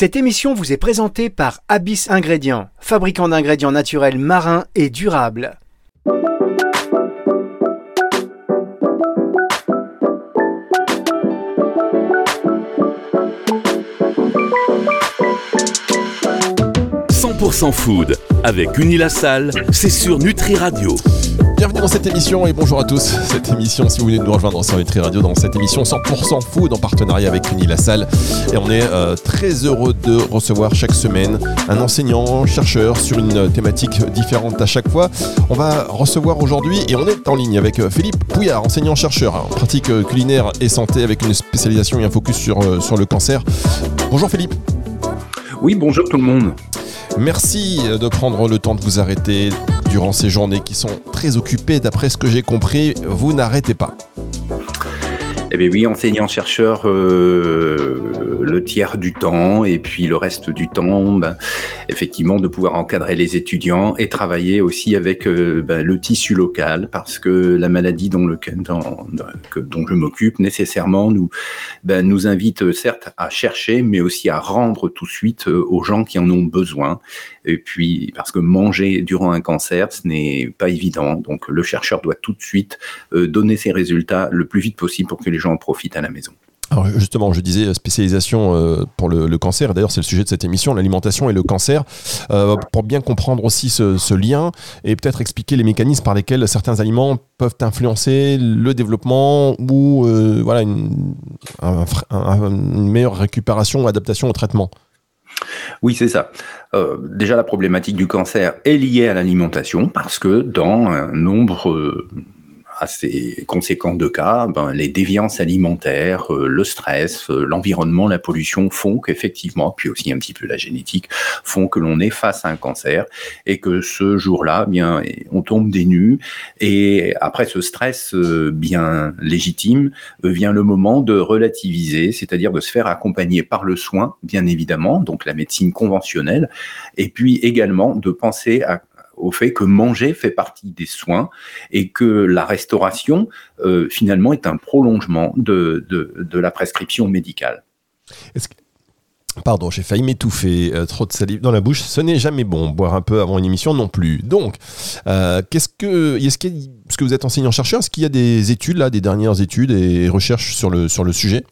Cette émission vous est présentée par Abyss Ingrédients, fabricant d'ingrédients naturels marins et durables. « food avec Unilassal, c'est sur Nutri Radio. Bienvenue dans cette émission et bonjour à tous. Cette émission, si vous venez de nous rejoindre sur Nutri Radio, dans cette émission 100% food en partenariat avec Unilassal. Et on est euh, très heureux de recevoir chaque semaine un enseignant, chercheur sur une thématique différente à chaque fois. On va recevoir aujourd'hui et on est en ligne avec euh, Philippe Pouillard, enseignant-chercheur en pratique euh, culinaire et santé avec une spécialisation et un focus sur, sur le cancer. Bonjour Philippe. Oui, bonjour tout le monde. Merci de prendre le temps de vous arrêter durant ces journées qui sont très occupées. D'après ce que j'ai compris, vous n'arrêtez pas. Eh bien oui, enseignant-chercheur euh, le tiers du temps et puis le reste du temps, ben, effectivement, de pouvoir encadrer les étudiants et travailler aussi avec euh, ben, le tissu local parce que la maladie dont, le, dont je m'occupe nécessairement nous, ben, nous invite euh, certes à chercher mais aussi à rendre tout de suite aux gens qui en ont besoin. Et puis, parce que manger durant un cancer, ce n'est pas évident. Donc, le chercheur doit tout de suite donner ses résultats le plus vite possible pour que les gens en profitent à la maison. Alors justement, je disais spécialisation euh, pour le, cancer, d'ailleurs c'est le sujet de cette émission, l'alimentation et le cancer, euh, pour bien comprendre aussi ce, lien et peut-être expliquer les mécanismes par lesquels certains aliments peuvent influencer le développement ou euh, voilà une, meilleure récupération ou adaptation au traitement. Oui, c'est ça. déjà, la problématique du cancer est liée à l'alimentation parce que dans un nombre assez conséquent de cas, ben, les déviances alimentaires, euh, le stress, euh, l'environnement, la pollution font qu'effectivement, puis aussi un petit peu la génétique, font que l'on est face à un cancer et que ce jour-là, bien, on tombe des. Et après ce stress euh, bien légitime, vient le moment de relativiser, c'est-à-dire de se faire accompagner par le soin, bien évidemment, donc la médecine conventionnelle, et puis également de penser à au fait que manger fait partie des soins et que la restauration, euh, finalement, est un prolongement de, de, la prescription médicale. Pardon, j'ai failli m'étouffer, euh, trop de salive dans la bouche, ce n'est jamais bon. Boire un peu avant une émission non plus. Donc, euh, qu'est-ce que, est-ce que, parce que vous êtes enseignant-chercheur, est-ce qu'il y a des études, là, des dernières études et recherches sur le, sur le sujet?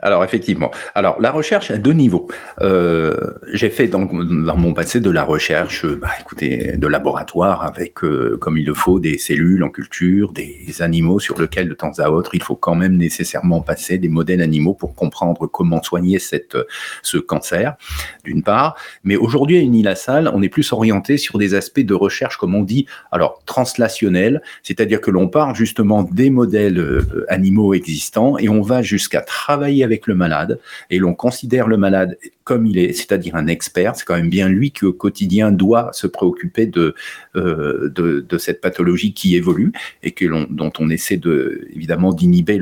Alors effectivement. Alors la recherche à deux niveaux. Euh, j'ai fait dans, dans, mon passé de la recherche, bah, écoutez, de laboratoire avec, euh, comme il le faut, des cellules en culture, des animaux sur lesquels de temps à autre il faut quand même nécessairement passer des modèles animaux pour comprendre comment soigner cette, ce cancer, d'une part. Mais aujourd'hui à Unilassal, on est plus orienté sur des aspects de recherche, comme on dit, alors translationnels, c'est-à-dire que l'on part justement des modèles euh, animaux existants et on va jusqu'à travailler avec le malade et l'on considère le malade comme il est, c'est-à-dire un expert. C'est quand même bien lui qui au quotidien doit se préoccuper de, euh, cette pathologie qui évolue et dont on essaie de, évidemment d'inhiber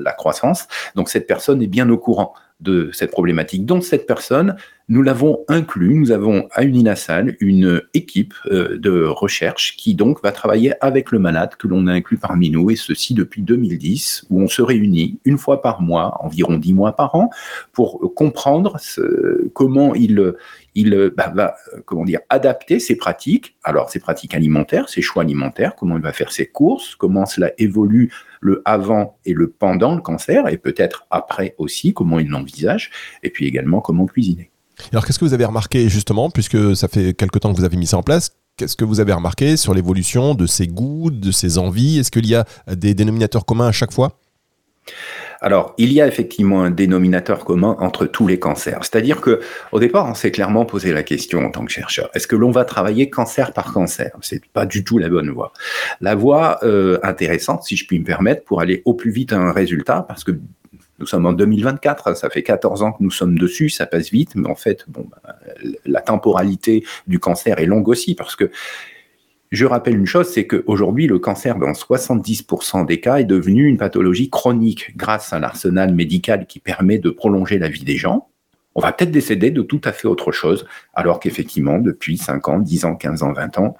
la croissance. Donc cette personne est bien au courant de cette problématique. Donc cette personne, nous l'avons inclus, nous avons à Uninasal une équipe euh, de recherche qui donc va travailler avec le malade que l'on a inclus parmi nous, et ceci depuis 2010, où on se réunit une fois par mois, environ dix mois par an, pour comprendre comment il, il bah, va comment dire, adapter ses pratiques, alors ses pratiques alimentaires, ses choix alimentaires, comment il va faire ses courses, comment cela évolue le avant et le pendant le cancer, et peut-être après aussi, comment il l'envisage, et puis également comment cuisiner. Alors qu'est-ce que vous avez remarqué justement, puisque ça fait quelque temps que vous avez mis ça en place Qu'est-ce que vous avez remarqué sur l'évolution de ces goûts, de ces envies? Est-ce qu'il y a des dénominateurs communs à chaque fois? Alors, il y a effectivement un dénominateur commun entre tous les cancers. C'est-à-dire que, au départ, on s'est clairement posé la question en tant que chercheur est-ce que l'on va travailler cancer par cancer? C'est pas du tout la bonne voie. La voie euh, intéressante, si je puis me permettre, pour aller au plus vite à un résultat, parce que nous sommes en 2024, ça fait 14 ans que nous sommes dessus, ça passe vite, mais en fait, bon, bah, la temporalité du cancer est longue aussi parce que je rappelle une chose, c'est qu'aujourd'hui, le cancer, dans 70% des cas, est devenu une pathologie chronique grâce à l'arsenal médical qui permet de prolonger la vie des gens. On va peut-être décéder de tout à fait autre chose, alors qu'effectivement, depuis 5 ans, 10 ans, 15 ans, 20 ans,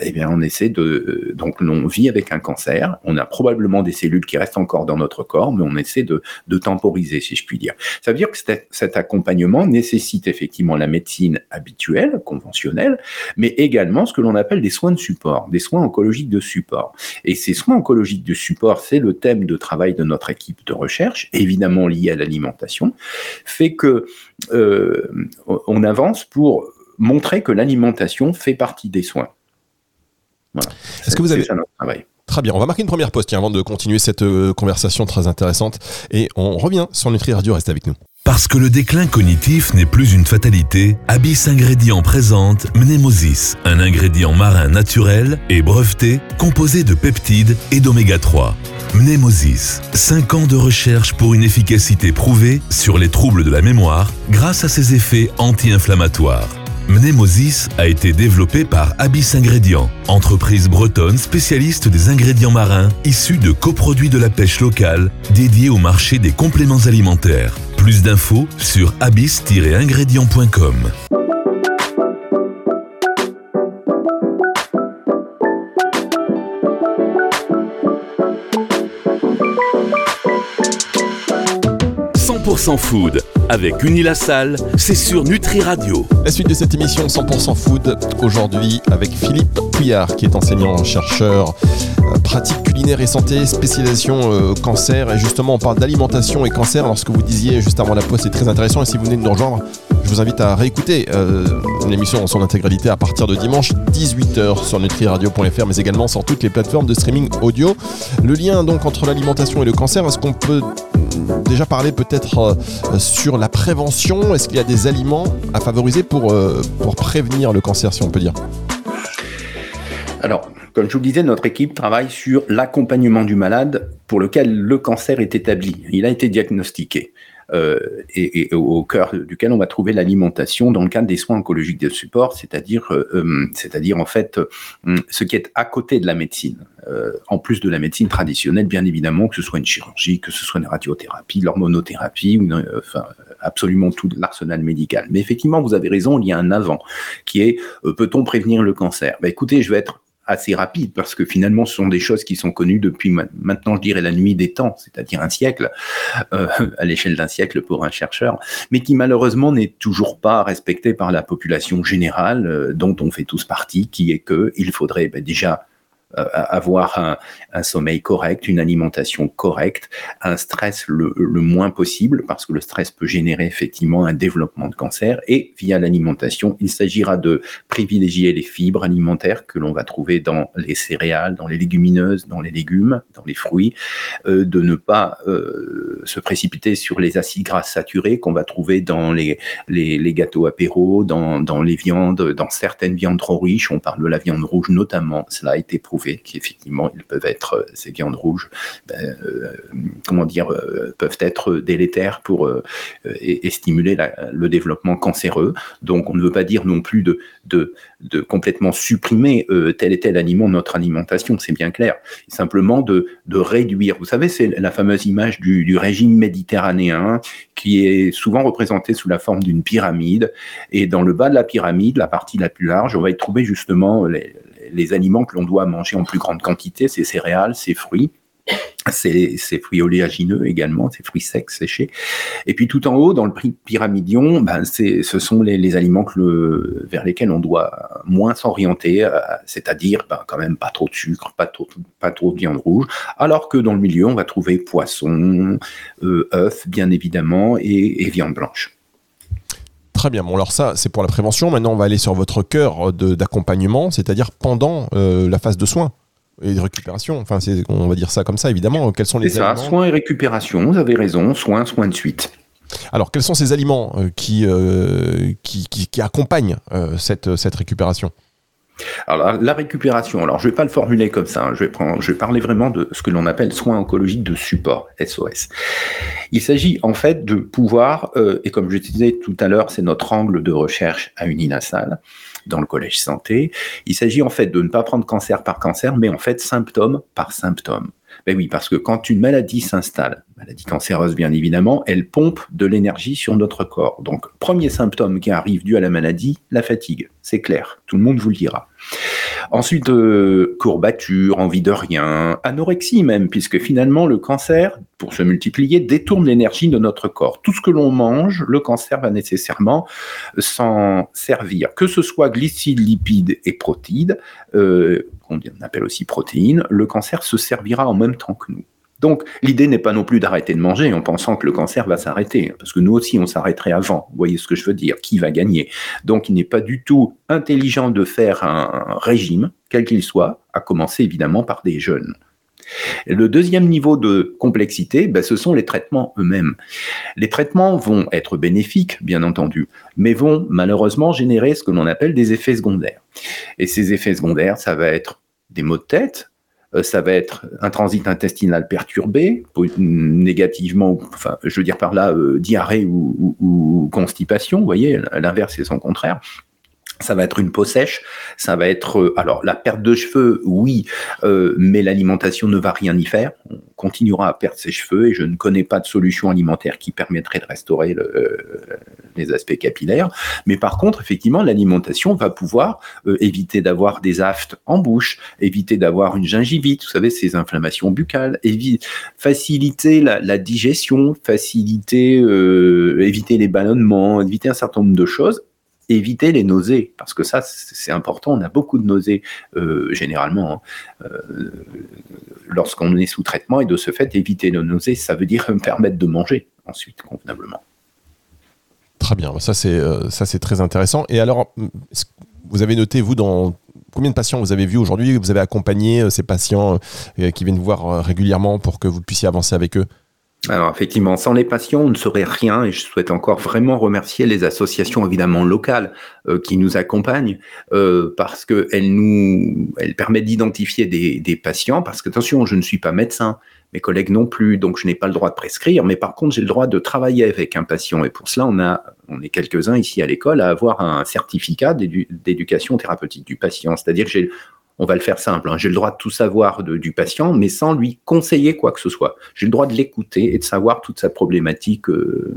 eh bien, on essaie de. Euh, donc, on vit avec un cancer. On a probablement des cellules qui restent encore dans notre corps, mais on essaie de, de temporiser, si je puis dire. Ça veut dire que cet, accompagnement nécessite effectivement la médecine habituelle, conventionnelle, mais également ce que l'on appelle des soins de support, des soins oncologiques de support. Et ces soins oncologiques de support, c'est le thème de travail de notre équipe de recherche, évidemment lié à l'alimentation, fait que euh, on avance pour montrer que l'alimentation fait partie des soins. Voilà. Est-ce que vous avez Très bien, on va marquer une première pause avant de continuer cette euh, conversation très intéressante et on revient sur Nutri Radio, reste avec nous. Parce que le déclin cognitif n'est plus une fatalité, Abyss Ingrédients présente Mnemosis, un ingrédient marin naturel et breveté composé de peptides et d'oméga 3. Mnemosis, 5 ans de recherche pour une efficacité prouvée sur les troubles de la mémoire grâce à ses effets anti-inflammatoires. Mnemosis a été développé par Abyss Ingrédients, entreprise bretonne spécialiste des ingrédients marins issus de coproduits de la pêche locale dédiés au marché des compléments alimentaires. Plus d'infos sur abyss-ingrédients.com. 100% food avec Unilassal, c'est sur Nutri Radio. La suite de cette émission 100% food aujourd'hui avec Philippe Couillard qui est enseignant-chercheur euh, pratique culinaire et santé, spécialisation euh, cancer et justement on parle d'alimentation et cancer alors ce que vous disiez juste avant la pause c'est très intéressant et si vous venez de nous rejoindre je vous invite à réécouter euh, l'émission en son intégralité à partir de dimanche 18h sur nutriradio.fr mais également sur toutes les plateformes de streaming audio. Le lien donc entre l'alimentation et le cancer, est-ce qu'on peut déjà parler peut-être euh, sur la prévention Est-ce qu'il y a des aliments à favoriser pour, euh, pour prévenir le cancer si on peut dire? Alors, comme je vous le disais, notre équipe travaille sur l'accompagnement du malade pour lequel le cancer est établi. Il a été diagnostiqué. Euh, et, au cœur duquel on va trouver l'alimentation dans le cadre des soins oncologiques de support, c'est-à-dire, euh, euh, c'est-à-dire en fait ce qui est à côté de la médecine, en plus de la médecine traditionnelle, bien évidemment, que ce soit une chirurgie, que ce soit une radiothérapie, l'hormonothérapie, enfin absolument tout l'arsenal médical. Mais effectivement, vous avez raison, il y a un avant qui est peut-on prévenir le cancer? Ben, Écoutez, je vais être assez rapide parce que finalement ce sont des choses qui sont connues depuis maintenant je dirais la nuit des temps, c'est-à-dire un siècle, euh, à l'échelle d'un siècle pour un chercheur, mais qui malheureusement n'est toujours pas respectée par la population générale euh, dont on fait tous partie, qui est que il faudrait ben, déjà avoir un, sommeil correct, une alimentation correcte, un stress le, moins possible, parce que le stress peut générer effectivement un développement de cancer. Et via l'alimentation, il s'agira de privilégier les fibres alimentaires que l'on va trouver dans les céréales, dans les légumineuses, dans les légumes, dans les fruits, euh, de ne pas euh, se précipiter sur les acides gras saturés qu'on va trouver dans les, gâteaux apéros, dans les viandes, dans certaines viandes trop riches. On parle de la viande rouge notamment, cela a été prouvé qu'effectivement, ils peuvent être, euh, ces viandes rouges, ben, euh, comment dire, euh, peuvent être délétères pour et, stimuler le développement cancéreux. Donc, on ne veut pas dire non plus de, de, complètement supprimer tel et tel aliment notre alimentation, c'est bien clair. Simplement de, de réduire. Vous savez, c'est la fameuse image du, du régime méditerranéen qui est souvent représentée sous la forme d'une pyramide. Et dans le bas de la pyramide, la partie la plus large, on va y trouver justement les, les aliments que l'on doit manger en plus grande quantité, ces céréales, ces fruits. Ces, fruits oléagineux également, ces fruits secs séchés. Et puis tout en haut, dans le pyramidion, ben ce sont les, aliments vers lesquels on doit moins s'orienter, euh, c'est-à-dire ben, quand même pas trop de sucre, pas trop, pas trop de viande rouge, alors que dans le milieu, on va trouver poisson, euh, œufs, bien évidemment, et viande blanche. Très bien. Bon, alors ça, c'est pour la prévention. Maintenant, on va aller sur votre cœur d'accompagnement, c'est-à-dire pendant euh, la phase de soins et de récupération. Enfin, on va dire ça comme ça, évidemment. Quels sont les ça, soins et récupération. Vous avez raison. Soins, soins de suite. Alors, quels sont ces aliments euh, qui, euh, qui, qui, accompagnent cette, cette récupération? Alors la récupération, alors je ne vais pas le formuler comme ça, hein. je, vais prendre, je vais parler vraiment de ce que l'on appelle soins oncologiques de support, SOS. Il s'agit en fait de pouvoir, euh, et comme je disais tout à l'heure, c'est notre angle de recherche à Uninasal, dans le collège santé, il s'agit en fait de ne pas prendre cancer par cancer, mais en fait symptôme par symptôme. Ben oui, parce que quand une maladie s'installe, maladie cancéreuse bien évidemment, elle pompe de l'énergie sur notre corps. Donc, premier symptôme qui arrive dû à la maladie, la fatigue. C'est clair, tout le monde vous le dira. Ensuite, euh, courbature, envie de rien, anorexie même, puisque finalement le cancer, pour se multiplier, détourne l'énergie de notre corps. Tout ce que l'on mange, le cancer va nécessairement s'en servir. Que ce soit glycides, lipides et protides, euh, qu'on appelle aussi protéines, le cancer se servira en même temps que nous. Donc, l'idée n'est pas non plus d'arrêter de manger en pensant que le cancer va s'arrêter, parce que nous aussi, on s'arrêterait avant. Vous voyez ce que je veux dire Qui va gagner? Donc, il n'est pas du tout intelligent de faire un régime, quel qu'il soit, à commencer évidemment par des jeunes. le deuxième niveau de complexité, ben, ce sont les traitements eux-mêmes. Les traitements vont être bénéfiques, bien entendu, mais vont malheureusement générer ce que l'on appelle des effets secondaires. Et ces effets secondaires, ça va être des maux de tête, ça va être un transit intestinal perturbé, négativement, enfin, je veux dire par là, euh, diarrhée ou, ou, constipation, vous voyez, l'inverse est son contraire. Ça va être une peau sèche, ça va être euh, alors la perte de cheveux, oui, euh, mais l'alimentation ne va rien y faire. On continuera à perdre ses cheveux et je ne connais pas de solution alimentaire qui permettrait de restaurer le, euh, les aspects capillaires. Mais par contre, effectivement, l'alimentation va pouvoir éviter d'avoir des aftes en bouche, éviter d'avoir une gingivite, vous savez, ces inflammations buccales, faciliter la, la digestion, faciliter, éviter les ballonnements, éviter un certain nombre de choses éviter les nausées, parce que ça, c'est important. On a beaucoup de nausées euh, généralement hein, euh, lorsqu'on est sous traitement, et de ce fait, éviter les nausées, ça veut dire permettre de manger ensuite convenablement. Très bien, ça c'est euh, ça c'est très intéressant. Et alors, vous avez noté vous dans combien de patients vous avez vu aujourd'hui? Vous avez accompagné ces patients qui viennent vous voir régulièrement pour que vous puissiez avancer avec eux? Alors effectivement, sans les patients, on ne serait rien et je souhaite encore vraiment remercier les associations évidemment locales euh, qui nous accompagnent euh, parce qu'elles nous, elles permettent d'identifier des, des, patients parce que attention, je ne suis pas médecin, mes collègues non plus, donc je n'ai pas le droit de prescrire, mais par contre j'ai le droit de travailler avec un patient. Et pour cela on a, on est quelques-uns ici à l'école à avoir un certificat d'éducation thérapeutique du patient, c'est-à-dire que j'ai on va le faire simple. Hein. J'ai le droit de tout savoir du patient, mais sans lui conseiller quoi que ce soit. J'ai le droit de l'écouter et de savoir toute sa problématique, euh,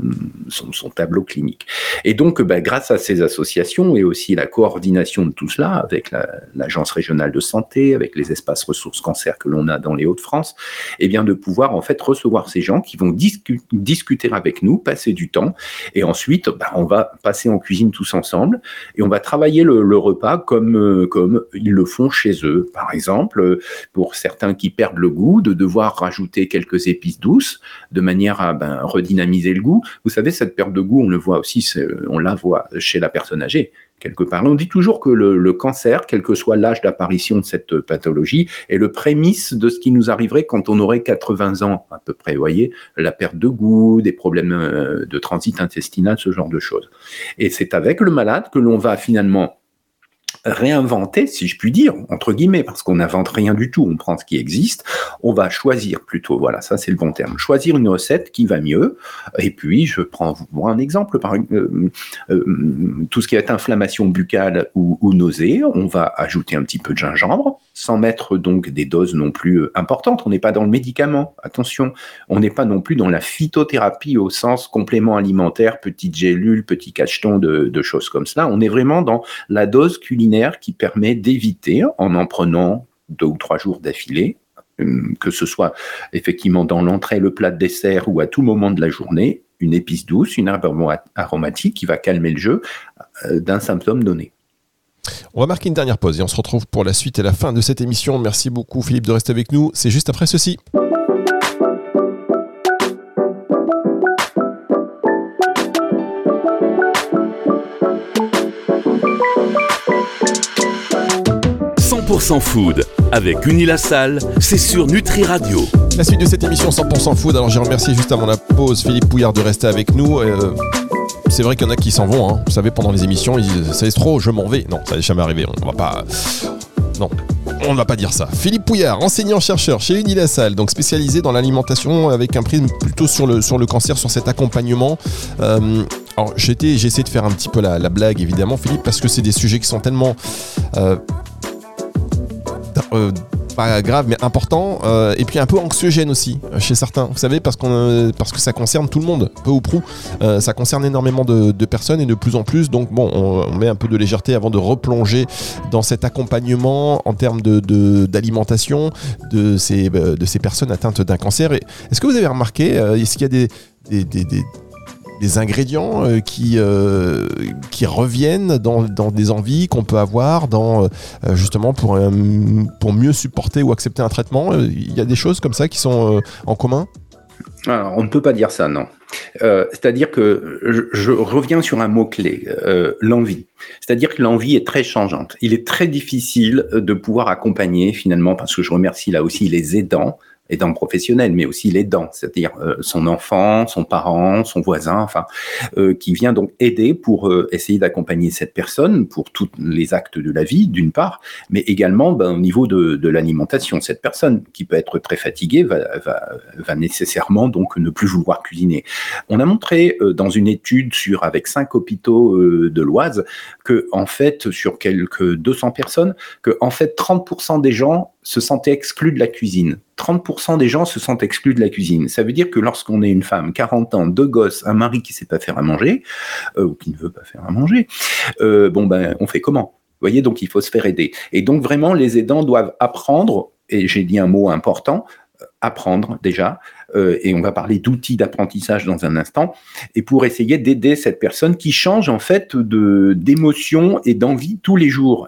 son, tableau clinique. Et donc, bah, grâce à ces associations et aussi la coordination de tout cela avec l'agence régionale de santé, avec les espaces ressources cancer que l'on a dans les Hauts-de-France, eh bien de pouvoir en fait recevoir ces gens qui vont discuter avec nous, passer du temps, et ensuite, bah, on va passer en cuisine tous ensemble et on va travailler le, repas comme euh, comme ils le font chez Par exemple, pour certains qui perdent le goût, de devoir rajouter quelques épices douces de manière à ben, redynamiser le goût. Vous savez, cette perte de goût, on le voit aussi, on la voit chez la personne âgée quelque part. On dit toujours que le, cancer, quel que soit l'âge d'apparition de cette pathologie, est le prémisse de ce qui nous arriverait quand on aurait 80 ans à peu près. Voyez, la perte de goût, des problèmes euh, de transit intestinal, ce genre de choses. Et c'est avec le malade que l'on va finalement réinventer, si je puis dire, entre guillemets, parce qu'on n'invente rien du tout, on prend ce qui existe, on va choisir plutôt, voilà, ça c'est le bon terme, choisir une recette qui va mieux, et puis je prends un exemple, par euh, euh, tout ce qui est inflammation buccale ou, nausée, on va ajouter un petit peu de gingembre, sans mettre donc des doses non plus euh, importantes, on n'est pas dans le médicament, attention, on n'est pas non plus dans la phytothérapie au sens complément alimentaire, petite gélule, petit cacheton de, de choses comme cela, on est vraiment dans la dose culinaire qui permet d'éviter, en en prenant deux ou trois jours d'affilée, que ce soit effectivement dans l'entrée, le plat de dessert ou à tout moment de la journée, une épice douce, une herbe aromatique qui va calmer le jeu euh, d'un symptôme donné. On va marquer une dernière pause et on se retrouve pour la suite et la fin de cette émission. Merci beaucoup Philippe de rester avec nous. C'est juste après ceci. 100% food avec Unilassal, c'est sur Nutri Radio. La suite de cette émission 100% food. Alors j'ai remercié juste avant la pause Philippe Pouillard de rester avec nous. Euh, c'est vrai qu'il y en a qui s'en vont. Hein. Vous savez, pendant les émissions, ils disent c'est trop, je m'en vais. Non, ça n'est jamais arrivé. On va pas. Non, on ne va pas dire ça. Philippe Pouillard, enseignant-chercheur chez Unilassal, donc spécialisé dans l'alimentation avec un prisme plutôt sur le, sur le cancer, sur cet accompagnement. Euh, alors j'ai essayé de faire un petit peu la, blague évidemment Philippe parce que c'est des sujets qui sont tellement euh, pas grave, mais important, euh, et puis un peu anxiogène aussi euh, chez certains. Vous savez, parce, euh, parce que ça concerne tout le monde, peu ou prou. ça concerne énormément de, personnes et de plus en plus. Donc bon, on, met un peu de légèreté avant de replonger dans cet accompagnement en termes de, d'alimentation de ces, de ces personnes atteintes d'un cancer. est-ce que vous avez remarqué, est-ce qu'il y a des, des, des des ingrédients euh, qui, euh, qui reviennent dans, des envies qu'on peut avoir dans, euh, justement pour, pour mieux supporter ou accepter un traitement Il y a des choses comme ça qui sont en commun? On ne peut pas dire ça, non. C'est-à-dire que je, reviens sur un mot-clé, l'envie. C'est-à-dire que l'envie est très changeante. Il est très difficile de pouvoir accompagner finalement, parce que je remercie là aussi les aidants, aidant professionnel, mais aussi l'aidant, c'est-à-dire euh, son enfant, son parent, son voisin, enfin, euh, qui vient donc aider pour euh, essayer d'accompagner cette personne pour tous les actes de la vie, d'une part, mais également ben, au niveau de, l'alimentation. Cette personne qui peut être très fatiguée va, nécessairement donc ne plus vouloir cuisiner. On a montré dans une étude sur avec cinq hôpitaux de l'Oise que en fait sur quelques 200 personnes que en fait 30% des gens se sentaient exclus de la cuisine. 30% des gens se sentent exclus de la cuisine. Ça veut dire que lorsqu'on est une femme, 40 ans, deux gosses, un mari qui sait pas faire à manger, euh, ou qui ne veut pas faire à manger, euh, bon ben on fait comment? Vous voyez, donc il faut se faire aider. Et donc vraiment, les aidants doivent apprendre, et j'ai dit un mot important, euh, apprendre déjà, et on va parler d'outils d'apprentissage dans un instant, et pour essayer d'aider cette personne qui change en fait d'émotion et d'envie tous les jours.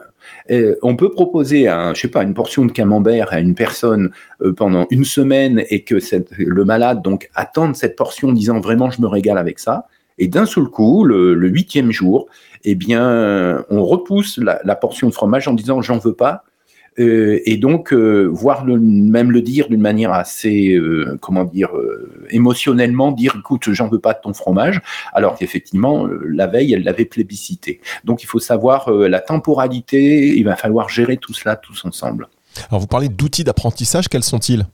Euh, on peut proposer, sais pas, une portion de camembert à une personne euh, pendant une semaine et que le malade donc attende cette portion en disant vraiment je me régale avec ça. Et d'un seul coup, le, huitième jour, eh bien, on repousse la, portion de fromage en disant j'en veux pas et donc euh, voir même le dire d'une manière assez euh, comment dire émotionnellement dire écoute j'en veux pas de ton fromage alors qu'effectivement la veille elle l'avait plébiscité. Donc il faut savoir la temporalité il va falloir gérer tout cela tous ensemble. Alors vous parlez d'outils d'apprentissage quels sont-ils?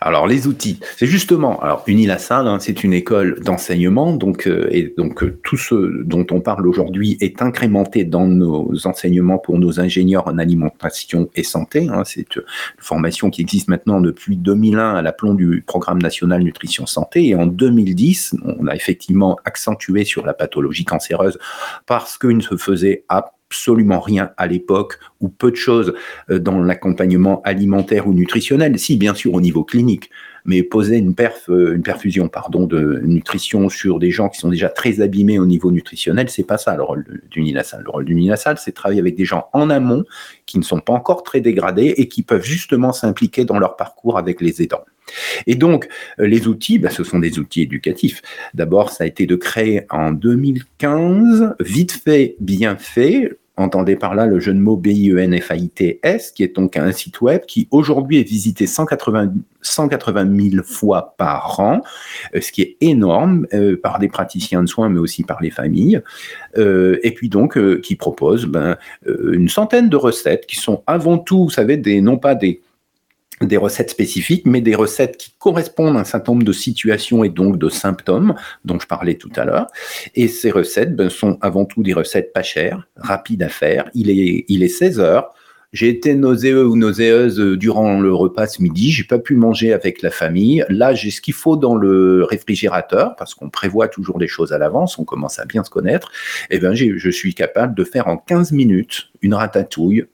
Alors les outils, c'est justement, alors Unilassal, hein, c'est une école d'enseignement, donc euh, et donc euh, tout ce dont on parle aujourd'hui est incrémenté dans nos enseignements pour nos ingénieurs en alimentation et santé. Hein, c'est une formation qui existe maintenant depuis 2001 à l'aplomb du programme national nutrition santé et en 2010, on a effectivement accentué sur la pathologie cancéreuse parce qu'il se faisait à absolument rien à l'époque ou peu de choses euh, dans l'accompagnement alimentaire ou nutritionnel, si bien sûr au niveau clinique, mais poser une, perf, euh, une perfusion pardon, de nutrition sur des gens qui sont déjà très abîmés au niveau nutritionnel, c'est pas ça le rôle du NINASAL. Le rôle du c'est travailler avec des gens en amont qui ne sont pas encore très dégradés et qui peuvent justement s'impliquer dans leur parcours avec les aidants. Et donc, euh, les outils, bah, ce sont des outils éducatifs. D'abord, ça a été de créer en 2015, vite fait, bien fait, entendez par là le jeu de mots B-I-E-N-F-A-I-T-S, qui est donc un site web qui aujourd'hui est visité 180, 180 000 fois par an, euh, ce qui est énorme euh, par des praticiens de soins, mais aussi par les familles, et puis donc qui propose ben, une centaine de recettes qui sont avant tout, vous savez, des, non pas des des recettes spécifiques, mais des recettes qui correspondent à un certain nombre de situations et donc de symptômes dont je parlais tout à l'heure. Et ces recettes ben, sont avant tout des recettes pas chères, rapides à faire. Il est, il est 16 heures. J'ai été nauséeux ou nauséeuse durant le repas ce midi. J'ai pas pu manger avec la famille. Là, j'ai ce qu'il faut dans le réfrigérateur parce qu'on prévoit toujours des choses à l'avance. On commence à bien se connaître. Et eh ben, je suis capable de faire en 15 minutes une ratatouille,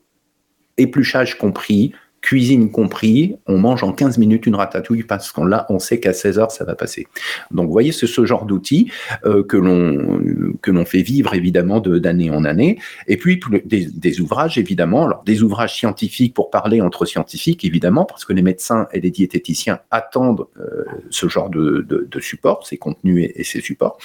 épluchage compris, cuisine compris, on mange en 15 minutes une ratatouille parce qu'on on sait qu'à 16 heures, ça va passer. Donc, vous voyez, c'est ce genre d'outil euh, que l'on fait vivre évidemment d'année en année. Et puis des, ouvrages évidemment, des ouvrages scientifiques pour parler entre scientifiques évidemment, parce que les médecins et les diététiciens attendent euh, ce genre de, de, support, ces contenus et, ces supports.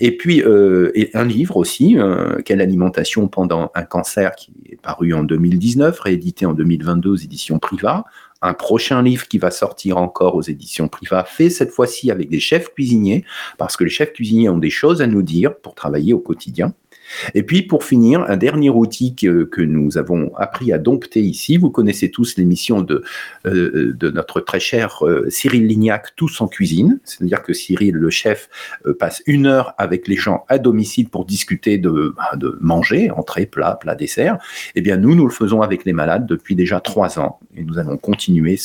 Et puis euh, un livre aussi, quelle alimentation pendant un cancer, qui est paru en 2019, réédité en 2022 aux Priva. Un prochain livre qui va sortir encore aux éditions Priva, fait cette fois-ci avec des chefs cuisiniers, parce que les chefs cuisiniers ont des choses à nous dire pour travailler au quotidien. Et puis pour finir, un dernier outil que, nous avons appris à dompter ici, vous connaissez tous l'émission de, euh, de notre très cher euh, Cyril Lignac, Tous en cuisine, c'est-à-dire que Cyril, le chef, euh, passe une heure avec les gens à domicile pour discuter de, bah, de manger, entrée, plat, plat, dessert. Eh bien nous, nous le faisons avec les malades depuis déjà trois ans et nous allons continuer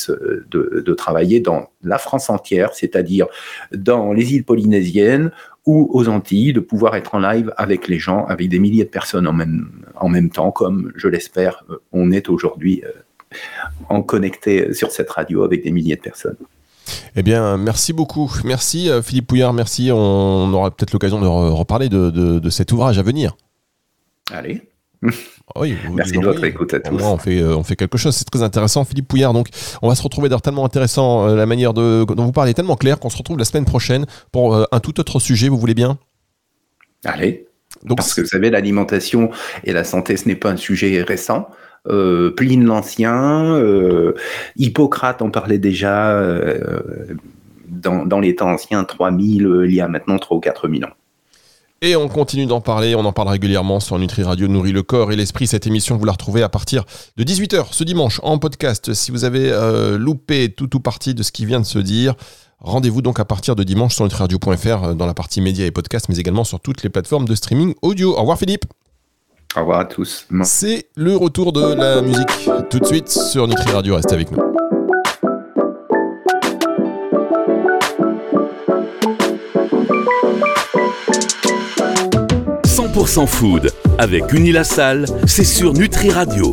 de travailler dans la France entière, c'est-à-dire dans les îles polynésiennes, ou aux Antilles, de pouvoir être en live avec les gens, avec des milliers de personnes en même, en même temps, comme je l'espère, euh, on est aujourd'hui euh, en connecté sur cette radio avec des milliers de personnes. Eh bien, merci beaucoup. Merci euh, Philippe Pouillard, merci. On aura peut-être l'occasion de reparler de, de, de cet ouvrage à venir. Allez. Oui, Merci de votre écoute à tous. on fait, on fait quelque chose, c'est très intéressant. Philippe Pouillard, donc on va se retrouver d'ailleurs tellement intéressant, la manière de, dont vous parlez est tellement clair qu'on se retrouve la semaine prochaine pour un tout autre sujet, vous voulez bien? Allez. Donc, Parce que vous savez, l'alimentation et la santé, ce n'est pas un sujet récent. Euh, Pline l'Ancien, euh, Hippocrate en parlait déjà euh, dans, dans, les temps anciens, 3000, il y a maintenant 3 ou 4000 ans. Et on continue d'en parler, on en parle régulièrement sur Nutri Radio Nourrit le corps et l'esprit. Cette émission, vous la retrouvez à partir de 18h ce dimanche en podcast. Si vous avez euh, loupé tout ou partie de ce qui vient de se dire, rendez-vous donc à partir de dimanche sur nutriradio.fr euh, dans la partie médias et podcasts, mais également sur toutes les plateformes de streaming audio. Au revoir Philippe. Au revoir à tous. C'est le retour de la musique tout de suite sur Nutri Radio. Restez avec nous. 100% food avec Unilassal, c'est sur Nutri Radio.